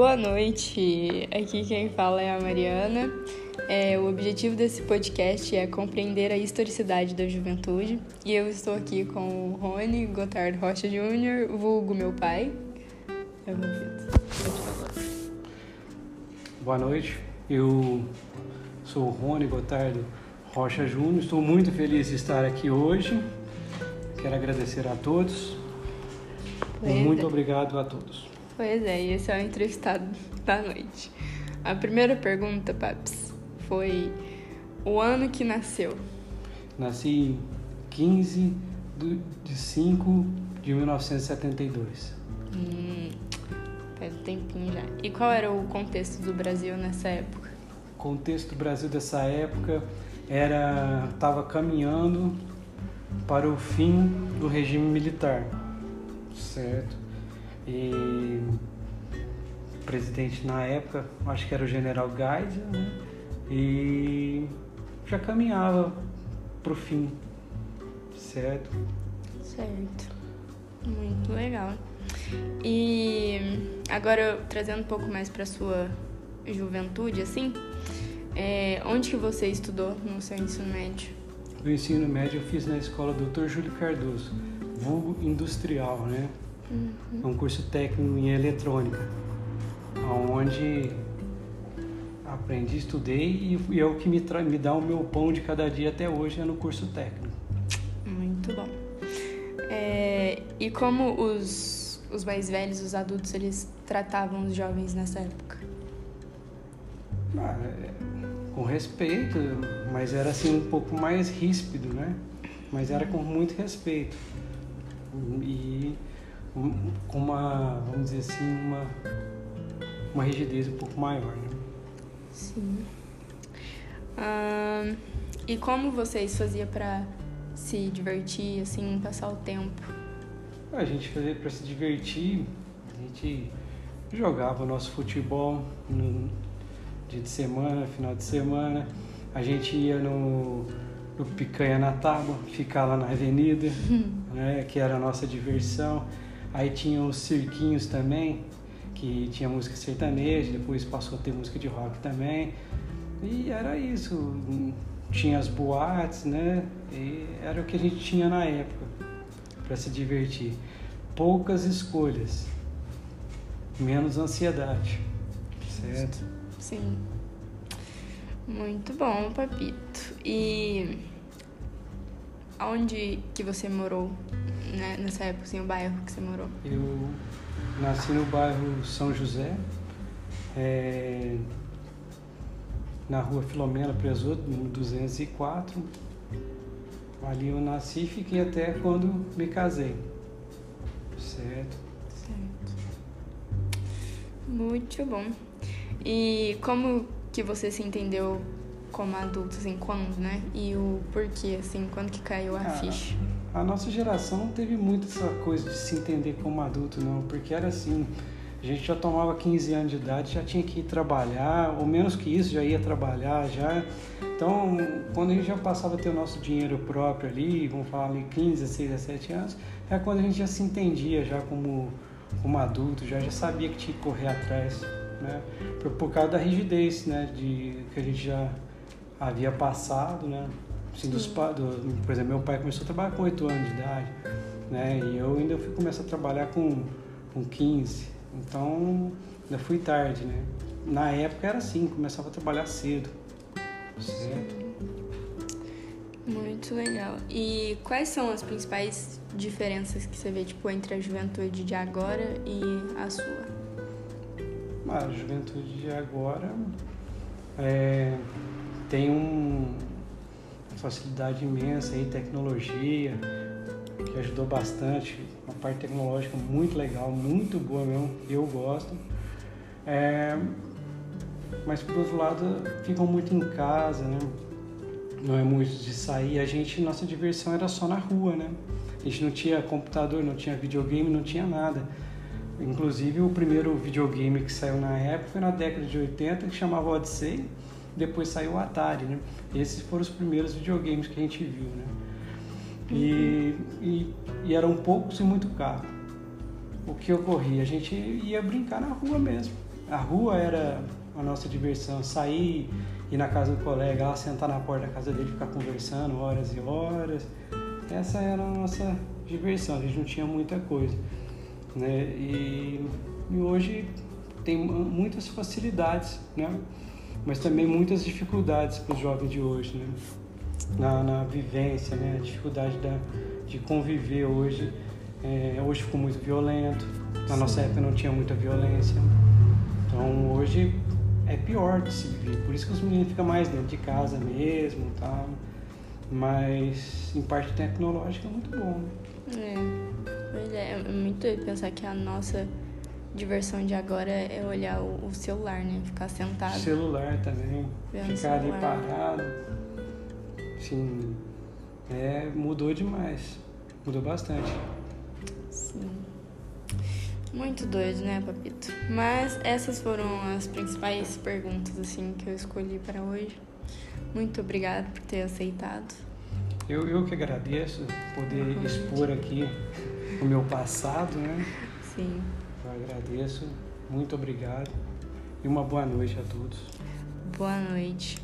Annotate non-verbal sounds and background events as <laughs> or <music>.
Boa noite, aqui quem fala é a Mariana. É, o objetivo desse podcast é compreender a historicidade da juventude e eu estou aqui com o Rony Gotardo Rocha Júnior, vulgo meu pai. Eu Boa noite, eu sou o Rony Gotardo Rocha Júnior, estou muito feliz de estar aqui hoje. Quero agradecer a todos. Muito é. obrigado a todos. Pois é, e esse é o entrevistado da noite. A primeira pergunta, Paps, foi o ano que nasceu. Nasci em 15 do- de 5 de 1972. Hum, faz um tempinho já. E qual era o contexto do Brasil nessa época? O contexto do Brasil dessa época era estava caminhando para o fim do regime militar, certo? E o presidente na época, acho que era o General Geisel, né? E já caminhava para o fim, certo? Certo. Muito legal. E agora trazendo um pouco mais para sua juventude, assim, é, onde que você estudou no seu ensino médio? O ensino médio eu fiz na escola Dr. Júlio Cardoso, vulgo industrial, né? É um curso técnico em eletrônica, onde aprendi, estudei e é o que me, me dá o meu pão de cada dia até hoje é no curso técnico. Muito bom. É, e como os, os mais velhos, os adultos, eles tratavam os jovens nessa época? Ah, é, com respeito, mas era assim um pouco mais ríspido, né? Mas era com muito respeito e com uma, vamos dizer assim, uma, uma rigidez um pouco maior, né? Sim. Ahn, e como vocês faziam para se divertir, assim, passar o tempo? A gente fazia para se divertir, a gente jogava o nosso futebol no dia de semana, final de semana, a gente ia no, no Picanha na Tábua, ficar lá na avenida, <laughs> né, que era a nossa diversão. Aí tinha os cirquinhos também, que tinha música sertaneja, depois passou a ter música de rock também. E era isso, tinha as boates, né? E era o que a gente tinha na época para se divertir. Poucas escolhas, menos ansiedade, certo? Sim. Muito bom, Papito. E aonde que você morou né, nessa época, assim, o bairro que você morou? Eu nasci no bairro São José, é, na rua Filomena Presoto, número 204. Ali eu nasci e fiquei até quando me casei, certo? Certo. Muito bom. E como que você se entendeu como adulto, assim, quando, né? E o porquê, assim, quando que caiu a Ah, ficha? A nossa geração não teve muito essa coisa de se entender como adulto, não, porque era assim, a gente já tomava 15 anos de idade, já tinha que ir trabalhar, ou menos que isso, já ia trabalhar, já. Então, quando a gente já passava a ter o nosso dinheiro próprio ali, vamos falar ali 15, 16, 17 anos, é quando a gente já se entendia já como, como adulto, já, já sabia que tinha que correr atrás, né? Por, por causa da rigidez, né, de, que a gente já havia passado, né? Assim, dos, do, por exemplo, meu pai começou a trabalhar com 8 anos de idade, né? E eu ainda fui começar a trabalhar com, com 15. Então, ainda fui tarde, né? Na época era assim, começava a trabalhar cedo. Certo? Muito legal. E quais são as principais diferenças que você vê, tipo, entre a juventude de agora e a sua? A juventude de agora é, tem um, facilidade imensa em tecnologia, que ajudou bastante, uma parte tecnológica muito legal, muito boa mesmo, eu gosto. É, mas por outro lado, ficam muito em casa, né? Não é muito de sair. A gente, nossa diversão era só na rua, né? A gente não tinha computador, não tinha videogame, não tinha nada. Inclusive, o primeiro videogame que saiu na época foi na década de 80, que chamava Odyssey. Depois saiu o Atari, né? Esses foram os primeiros videogames que a gente viu, né? E, e, e eram poucos e muito caro. O que ocorria? A gente ia brincar na rua mesmo. a rua era a nossa diversão, sair, ir na casa do colega, lá sentar na porta da casa dele, ficar conversando horas e horas. Essa era a nossa diversão, a gente não tinha muita coisa. Né? E, e hoje tem muitas facilidades, né? Mas também muitas dificuldades para os jovens de hoje, né? na, na vivência, né? a dificuldade da, de conviver hoje. É, hoje ficou muito violento, na Sim. nossa época não tinha muita violência. Então hoje é pior de se viver, por isso que os meninos ficam mais dentro de casa mesmo tal. Mas em parte tecnológica é muito bom. Né? É, pois é, é muito doido pensar que a nossa diversão de agora é olhar o, o celular, né? Ficar sentado. Celular também. Vendo ficar ali parado. Sim. É, mudou demais. Mudou bastante. Sim. Muito doido, né, Papito? Mas essas foram as principais perguntas, assim, que eu escolhi para hoje. Muito obrigada por ter aceitado. Eu, eu que agradeço poder expor aqui o meu passado, né? Sim. Eu agradeço. Muito obrigado. E uma boa noite a todos. Boa noite.